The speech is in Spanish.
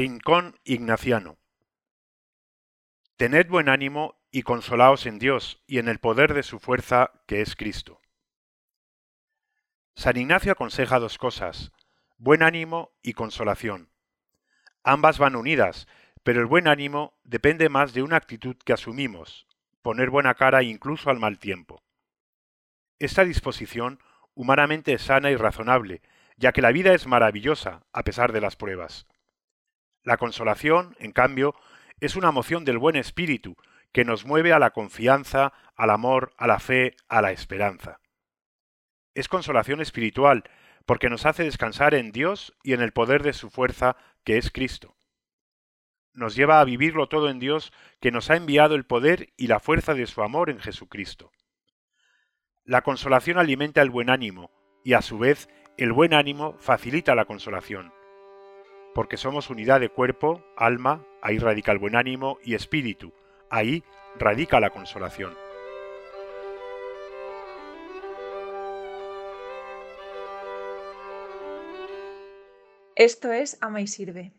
Rincón Ignaciano Tened buen ánimo y consolaos en Dios y en el poder de su fuerza, que es Cristo. San Ignacio aconseja dos cosas, buen ánimo y consolación. Ambas van unidas, pero el buen ánimo depende más de una actitud que asumimos, poner buena cara incluso al mal tiempo. Esta disposición humanamente es sana y razonable, ya que la vida es maravillosa a pesar de las pruebas. La consolación, en cambio, es una moción del buen espíritu que nos mueve a la confianza, al amor, a la fe, a la esperanza. Es consolación espiritual, porque nos hace descansar en Dios y en el poder de su fuerza, que es Cristo. Nos lleva a vivirlo todo en Dios, que nos ha enviado el poder y la fuerza de su amor en Jesucristo. La consolación alimenta el buen ánimo, y a su vez el buen ánimo facilita la consolación porque somos unidad de cuerpo, alma, ahí radica el buen ánimo y espíritu, ahí radica la consolación. Esto es Ama y Sirve.